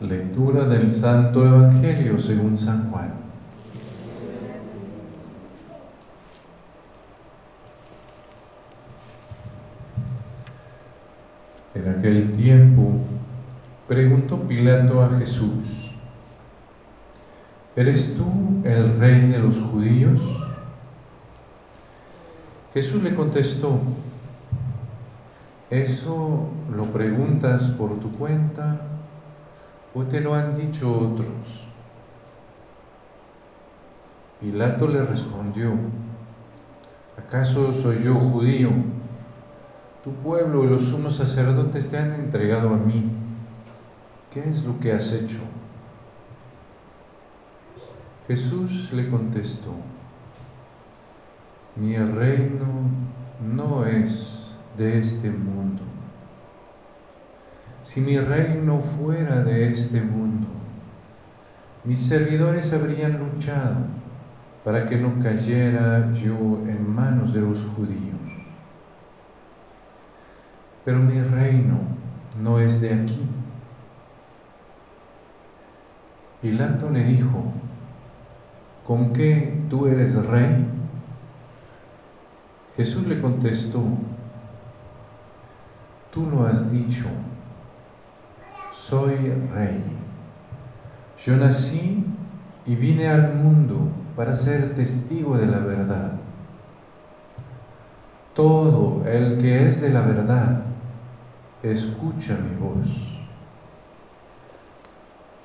Lectura del Santo Evangelio según San Juan. En aquel tiempo preguntó Pilato a Jesús, ¿eres tú el rey de los judíos? Jesús le contestó, ¿eso lo preguntas por tu cuenta ¿O te lo han dicho otros? Pilato le respondió, ¿acaso soy yo judío? Tu pueblo y los sumos sacerdotes te han entregado a mí. ¿Qué es lo que has hecho? Jesús le contestó, mi reino no es de este mundo. Si mi reino fuera de este mundo, mis servidores habrían luchado para que no cayera yo en manos de los judíos. Pero mi reino no es de aquí. Pilato le dijo, ¿con qué tú eres rey? Jesús le contestó, tú lo has dicho soy rey. Yo nací y vine al mundo para ser testigo de la verdad. Todo el que es de la verdad, escucha mi voz.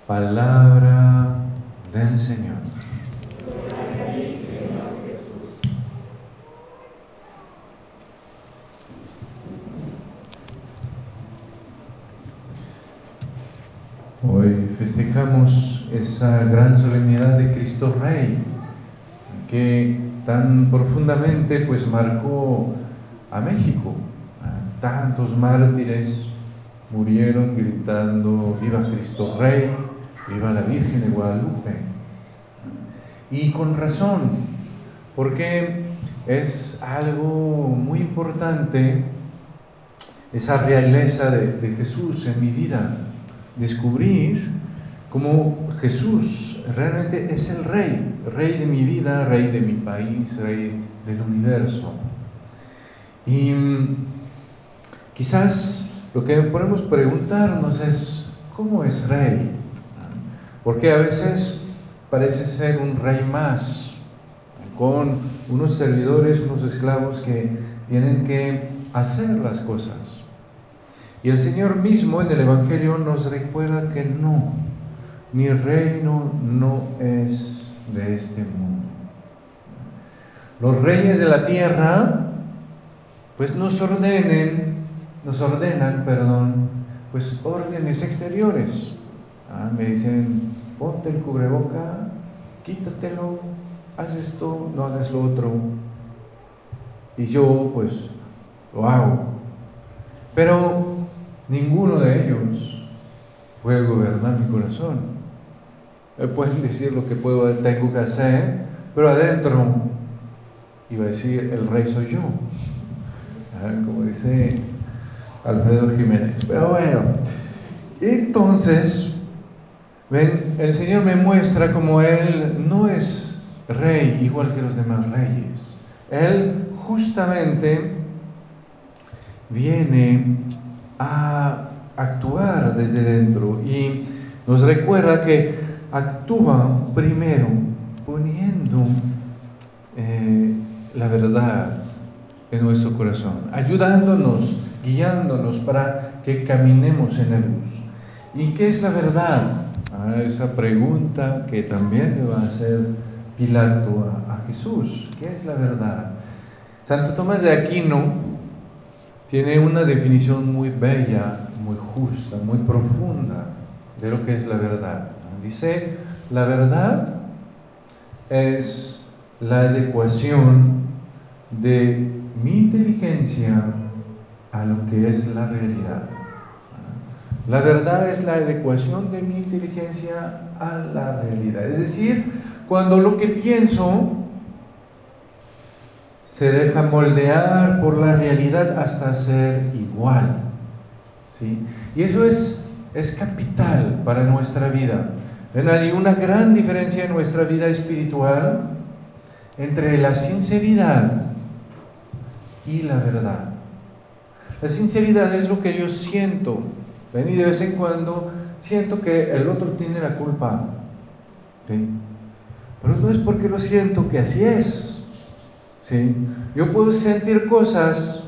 Palabra del Señor. Hoy esa gran solemnidad de Cristo Rey que tan profundamente pues marcó a México. Tantos mártires murieron gritando viva Cristo Rey, viva la Virgen de Guadalupe. Y con razón, porque es algo muy importante esa realeza de Jesús en mi vida descubrir cómo Jesús realmente es el rey, rey de mi vida, rey de mi país, rey del universo. Y mm, quizás lo que podemos preguntarnos es, ¿cómo es rey? Porque a veces parece ser un rey más, con unos servidores, unos esclavos que tienen que hacer las cosas. Y el Señor mismo en el Evangelio nos recuerda que no, mi reino no es de este mundo. Los reyes de la tierra, pues nos ordenen, nos ordenan, perdón, pues órdenes exteriores. Ah, me dicen, ponte el cubreboca, quítatelo, haz esto, no hagas lo otro. Y yo, pues, lo hago. Pero Ninguno de ellos puede gobernar mi corazón. Pueden decir lo que puedo, tengo que hacer, pero adentro iba a decir, el rey soy yo. Como dice Alfredo Jiménez. Pero bueno, entonces, ven, el Señor me muestra como Él no es rey igual que los demás reyes. Él justamente viene a actuar desde dentro y nos recuerda que actúa primero poniendo eh, la verdad en nuestro corazón, ayudándonos, guiándonos para que caminemos en la luz. ¿Y qué es la verdad? Ah, esa pregunta que también le va a hacer Pilato a, a Jesús. ¿Qué es la verdad? Santo Tomás de Aquino tiene una definición muy bella, muy justa, muy profunda de lo que es la verdad. Dice, la verdad es la adecuación de mi inteligencia a lo que es la realidad. La verdad es la adecuación de mi inteligencia a la realidad. Es decir, cuando lo que pienso se deja moldear por la realidad hasta ser igual. ¿sí? Y eso es es capital para nuestra vida. Hay una gran diferencia en nuestra vida espiritual entre la sinceridad y la verdad. La sinceridad es lo que yo siento. Ven y de vez en cuando siento que el otro tiene la culpa. Pero no es porque lo siento que así es. ¿sí? Yo puedo sentir cosas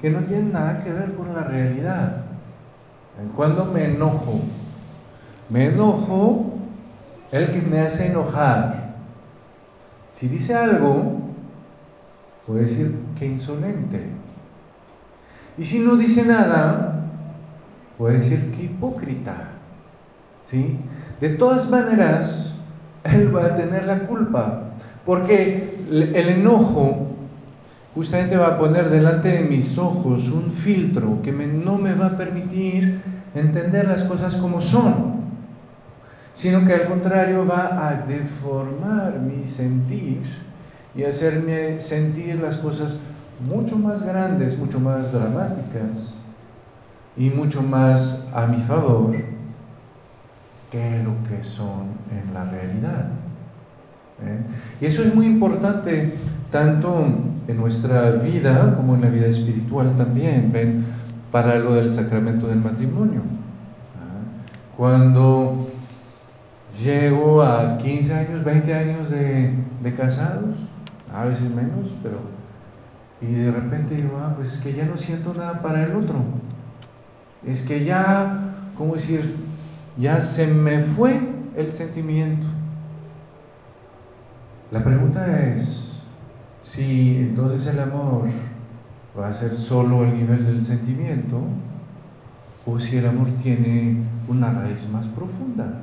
que no tienen nada que ver con la realidad. Cuando me enojo, me enojo el que me hace enojar. Si dice algo, puede decir que insolente. Y si no dice nada, puede decir que hipócrita. ¿Sí? De todas maneras, él va a tener la culpa, porque el enojo justamente va a poner delante de mis ojos un filtro que no me va a permitir entender las cosas como son, sino que al contrario va a deformar mi sentir y hacerme sentir las cosas mucho más grandes, mucho más dramáticas y mucho más a mi favor que lo que son en la realidad. ¿eh? Y eso es muy importante tanto en nuestra vida como en la vida espiritual también, ven, para lo del sacramento del matrimonio. ¿ah? Cuando llego a 15 años, 20 años de, casados, a veces menos, pero y de repente digo, ah, pues es que ya no siento nada para el otro. Es que ya, ¿cómo decir? Ya se me fue el sentimiento. La pregunta es si entonces el amor va a ser solo el nivel del sentimiento o si el amor tiene una raíz más profunda.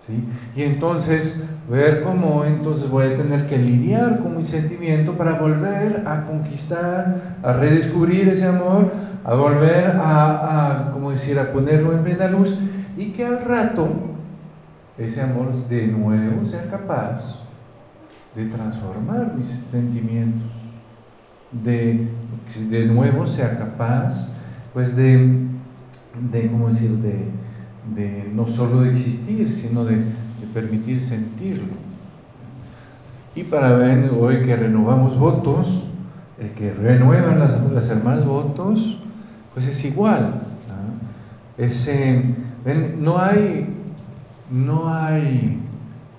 ¿Sí? Y entonces ver cómo entonces voy a tener que lidiar con mi sentimiento para volver a conquistar, a redescubrir ese amor, a volver a, a como decir, a ponerlo en plena luz y que al rato ese amor de nuevo sea capaz de transformar mis sentimientos, de de nuevo sea capaz pues de, de ¿cómo decir?, de, de no solo de existir, sino de, permitir sentirlo. Y para ver hoy que renovamos votos, eh, que renuevan las, las hermanas votos, pues es igual. no hay, no hay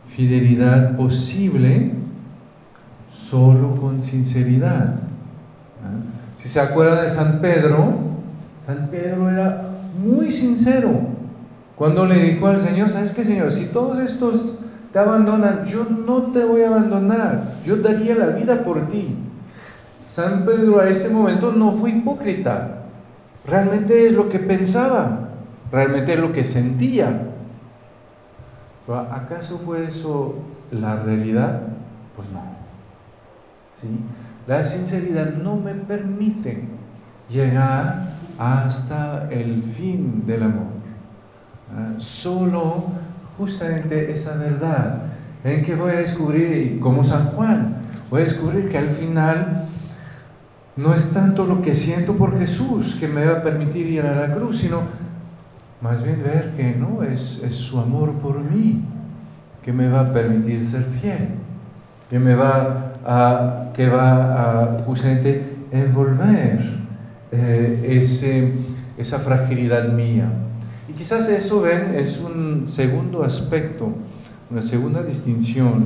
fidelidad posible solo con sinceridad. Si se acuerdan de San Pedro, San Pedro era muy sincero cuando le dijo al Señor, ¿sabes qué, Señor? Si todos estos te abandonan, yo no te voy a abandonar, yo daría la vida por ti. San Pedro a este momento no fue hipócrita, realmente es lo que pensaba, realmente es lo que sentía. ¿Acaso fue eso la realidad? Pues no. ¿Sí? La sinceridad no me permite llegar hasta el fin del amor. Ah, solo justamente esa verdad en que voy a descubrir, como San Juan, voy a descubrir que al final no es tanto lo que siento por Jesús que me va a permitir ir a la cruz, sino más bien ver que no, es, es su amor por mí que me va a permitir ser fiel, que me va a, que va a justamente envolver eh, ese, esa fragilidad mía. Y quizás eso, ven, es un segundo aspecto, una segunda distinción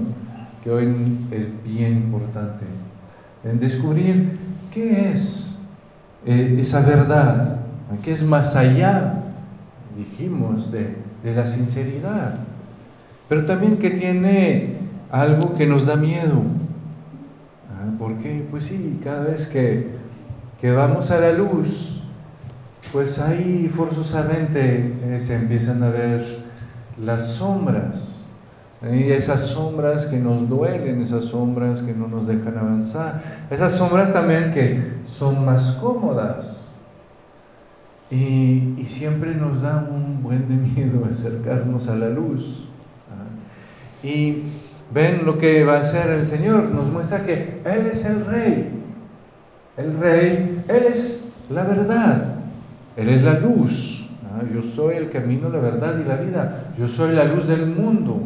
que hoy es bien importante, en descubrir qué es eh, esa verdad, qué es más allá, dijimos, de, de la sinceridad, pero también que tiene algo que nos da miedo. Ah, porque, pues sí, cada vez que, que vamos a la luz, pues ahí forzosamente eh, se empiezan a ver las sombras, y esas sombras que nos duelen, esas sombras que no nos dejan avanzar, esas sombras también que son más cómodas. Y, siempre nos da un buen de miedo acercarnos a la luz. ¿ah? Y ven lo que va a hacer el Señor, nos muestra que Él es el Rey. El Rey, Él es la verdad. Él la luz. Yo soy el camino, la verdad y la vida. Yo soy la luz del mundo.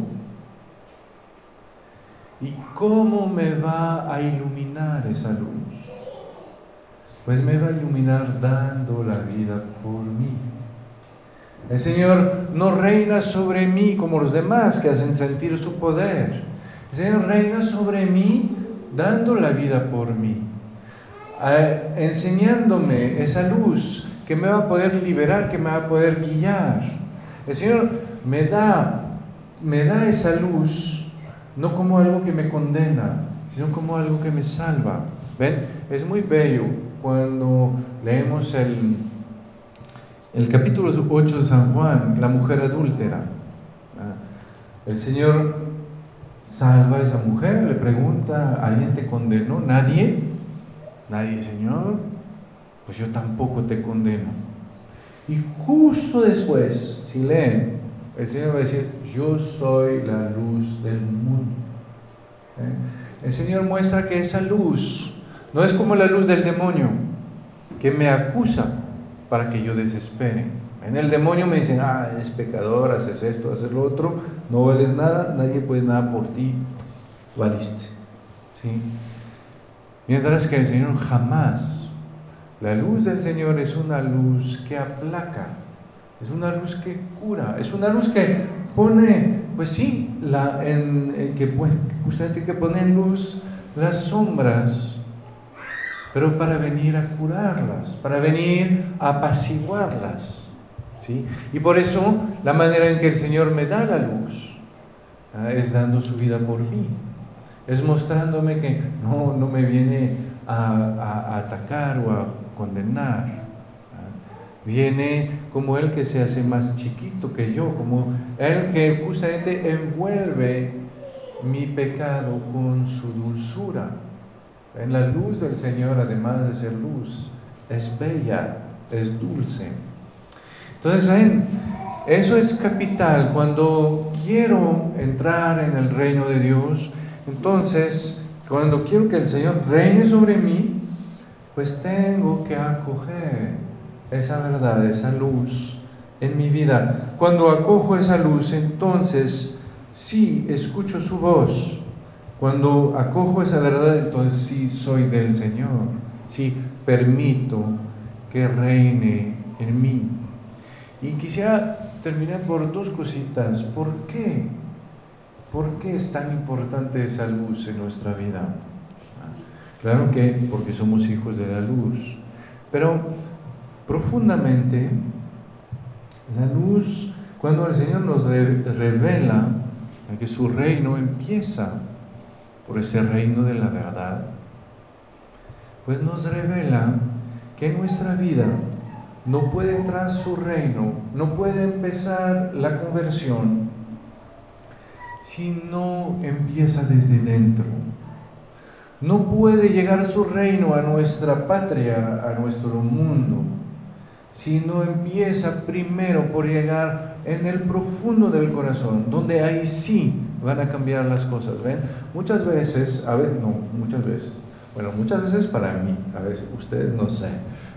¿Y cómo me va a iluminar esa luz? Pues me va a iluminar dando la vida por mí. El Señor no reina sobre mí como los demás que hacen sentir su poder. El Señor reina sobre mí dando la vida por mí, enseñándome esa luz que me va a poder liberar, que me va a poder guiar. El Señor me da, me da esa luz no como algo que me condena, sino como algo que me salva. ¿Ven? Es muy bello cuando leemos el, el capítulo 8 de San Juan, la mujer adúltera. El Señor salva a esa mujer, le pregunta, ¿alguien te condenó? ¿Nadie? Nadie, Señor pues yo tampoco te condeno. Y justo después, si leen, el Señor va a decir, yo soy la luz del mundo. ¿Eh? El Señor muestra que esa luz no es como la luz del demonio, que me acusa para que yo desespere. En el demonio me dicen, ah, eres pecador, haces esto, haces lo otro, no vales nada, nadie puede nada por ti, valiste. ¿Sí? Mientras que el Señor jamás la luz del Señor es una luz que aplaca, es una luz que cura, es una luz que pone, pues sí, la, en, que justamente que pone en luz las sombras, pero para venir a curarlas, para venir a apaciguarlas. ¿sí? Y por eso la manera en que el Señor me da la luz ¿ah? es dando su vida por mí, es mostrándome que no, no me viene a atacar o a condenar. Viene como el que se hace más chiquito que yo, como el que justamente envuelve mi pecado con su dulzura. En la luz del Señor, además de ser luz, es bella, es dulce. Entonces, ven, eso es capital. Cuando quiero entrar en el reino de Dios, entonces, cuando quiero que el Señor reine sobre mí, pues tengo que acoger esa verdad, esa luz en mi vida. Cuando acojo esa luz, entonces sí escucho su voz. Cuando acojo esa verdad, entonces sí soy del Señor. Sí permito que reine en mí. Y quisiera terminar por dos cositas. ¿Por qué? ¿Por qué es tan importante esa luz en nuestra vida? Claro que porque somos hijos de la luz, pero profundamente la luz, cuando el Señor nos revela que su reino empieza por ese reino de la verdad, pues nos revela que nuestra vida no puede entrar su reino, no puede empezar la conversión si no empieza desde dentro no puede llegar su reino a nuestra patria, a nuestro mundo, si no empieza primero por llegar en el profundo del corazón, donde ahí sí van a cambiar las cosas. ¿Ven? Muchas veces, a ver, no, muchas veces, bueno, muchas veces para mí, a veces ustedes no sé,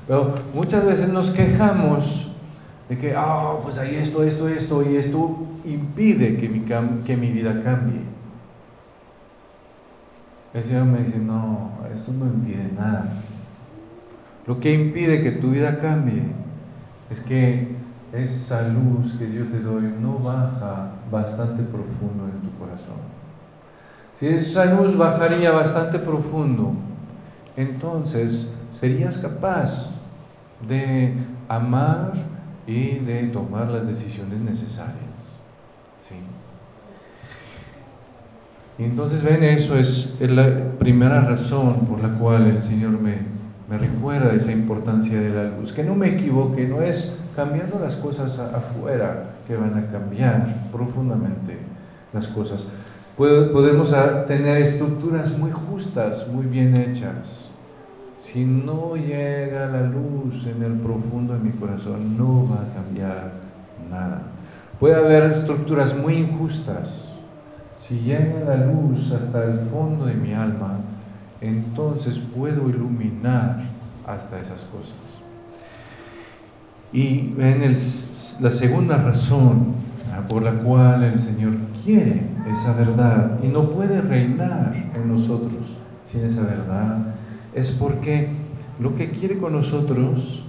pero muchas veces nos quejamos de que, ah, pues ahí esto, esto, esto y esto impide que mi, que mi vida cambie. El Señor me dice, no, esto no impide nada. Lo que impide que tu vida cambie es que esa luz que yo te doy no baja bastante profundo en tu corazón. Si esa luz bajaría bastante profundo, entonces serías capaz de amar y de tomar las decisiones necesarias. ¿sí? Y entonces ven, eso es, la primera razón por la cual el Señor me, me recuerda esa importancia de la luz. Que no me equivoque, no es cambiando las cosas afuera que van a cambiar profundamente las cosas. Podemos tener estructuras muy justas, muy bien hechas. Si no llega la luz en el profundo de mi corazón, no va a cambiar nada. Puede haber estructuras muy injustas, si llega la luz hasta el fondo de mi alma, entonces puedo iluminar hasta esas cosas. Y ven la segunda razón por la cual el Señor quiere esa verdad y no puede reinar en nosotros sin esa verdad, es porque lo que quiere con nosotros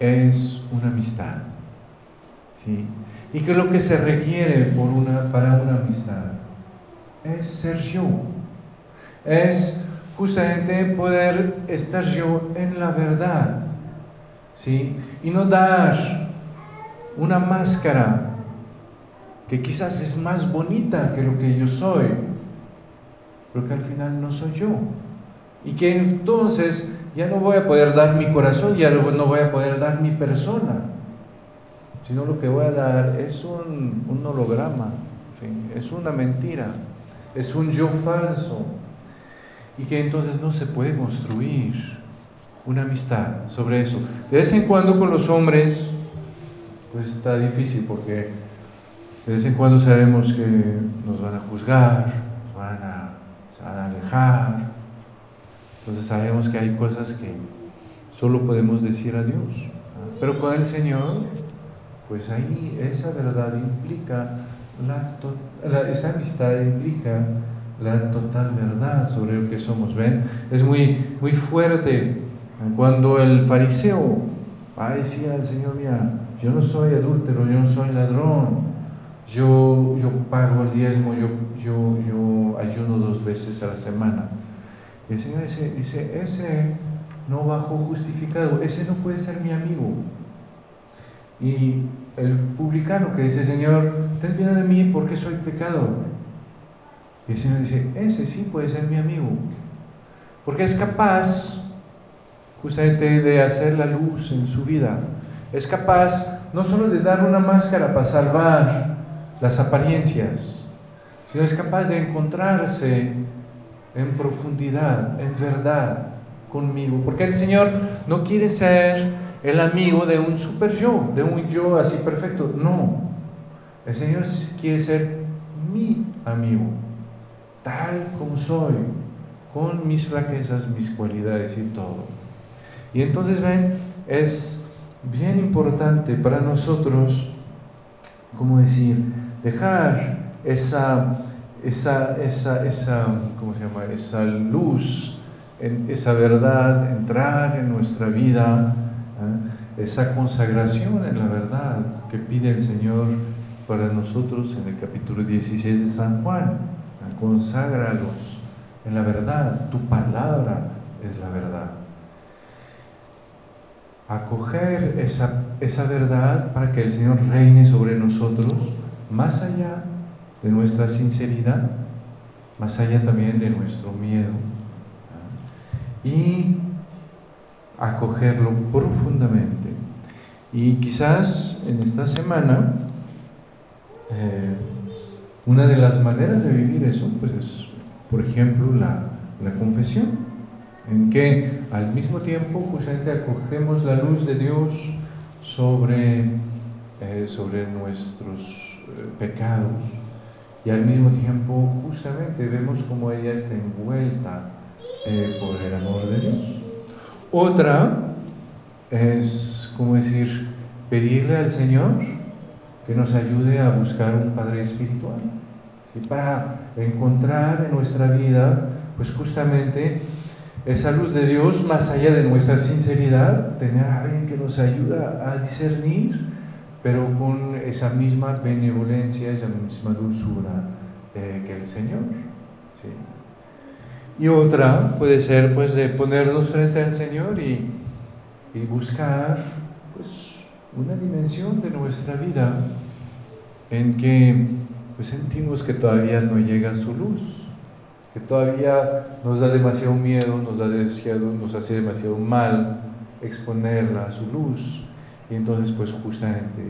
es una amistad. ¿sí? Y que lo que se requiere para una amistad es ser yo. Es justamente poder estar yo en la verdad. ¿sí? Y no dar una máscara que quizás es más bonita que lo que yo soy, pero que al final no soy yo. Y que entonces ya no voy a poder dar mi corazón, ya no voy a poder dar mi persona, sino lo que voy a dar es un, holograma, es una mentira, es un yo falso, y que entonces no se puede construir una amistad sobre eso. De vez en cuando con los hombres, pues está difícil porque de vez en cuando sabemos que nos van a juzgar, nos van a, van a alejar. Entonces sabemos que hay cosas que solo podemos decir a Dios. Pero con el Señor, pues ahí esa verdad implica, la, esa amistad implica la total verdad sobre lo que somos. ¿Ven? Es muy, muy fuerte cuando el fariseo va a decir al Señor, mira, yo no soy adúltero, yo no soy ladrón, yo, yo pago el diezmo, yo, yo, yo ayuno dos veces a la semana. Y el Señor dice, dice, ese no bajó justificado, ese no puede ser mi amigo. Y el publicano que dice, Señor, ten piedad de mí porque soy pecador. Y el Señor dice, ese sí puede ser mi amigo. Porque es capaz justamente de hacer la luz en su vida. Es capaz no solo de dar una máscara para salvar las apariencias, sino es capaz de encontrarse en profundidad, en verdad conmigo. Porque el Señor no quiere ser el amigo de un super yo, de un yo así perfecto. No. El Señor quiere ser mi amigo, tal como soy, con mis flaquezas, mis cualidades y todo. Y entonces ven, es bien importante para nosotros, ¿cómo decir? dejar esa, esa, esa, esa, ¿cómo se llama? esa luz, esa verdad entrar en nuestra vida. Esa consagración en la verdad que pide el Señor para nosotros en el capítulo 16 de San Juan. Conságralos en la verdad, tu palabra es la verdad. Acoger esa, esa verdad para que el Señor reine sobre nosotros más allá de nuestra sinceridad, más allá también de nuestro miedo, y acogerlo profundamente. Y quizás en esta semana, eh, una de las maneras de vivir eso, pues es, por ejemplo, la, la confesión, en que al mismo tiempo justamente acogemos la luz de Dios sobre, eh, sobre nuestros pecados y al mismo tiempo justamente vemos como ella está envuelta eh, por el amor de Dios. Otra es, como decir, pedirle al Señor que nos ayude a buscar un Padre espiritual, para encontrar en nuestra vida, pues justamente esa luz de Dios más allá de nuestra sinceridad, tener a alguien que nos ayuda a discernir pero con esa misma benevolencia, esa misma dulzura eh, que el Señor. Y otra puede ser pues de ponernos frente al Señor y, buscar pues una dimensión de nuestra vida en que pues sentimos que todavía no llega su luz, que todavía nos da demasiado miedo, nos da demasiado, nos hace demasiado mal exponerla a su luz. Y entonces pues justamente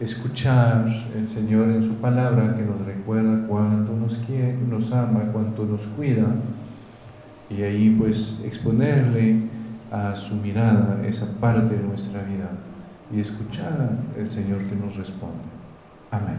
escuchar el Señor en su palabra que nos recuerda cuánto nos quiere, nos ama, cuánto nos cuida y ahí pues exponerle a su mirada esa parte de nuestra vida y escuchar el Señor que nos responde. Amén.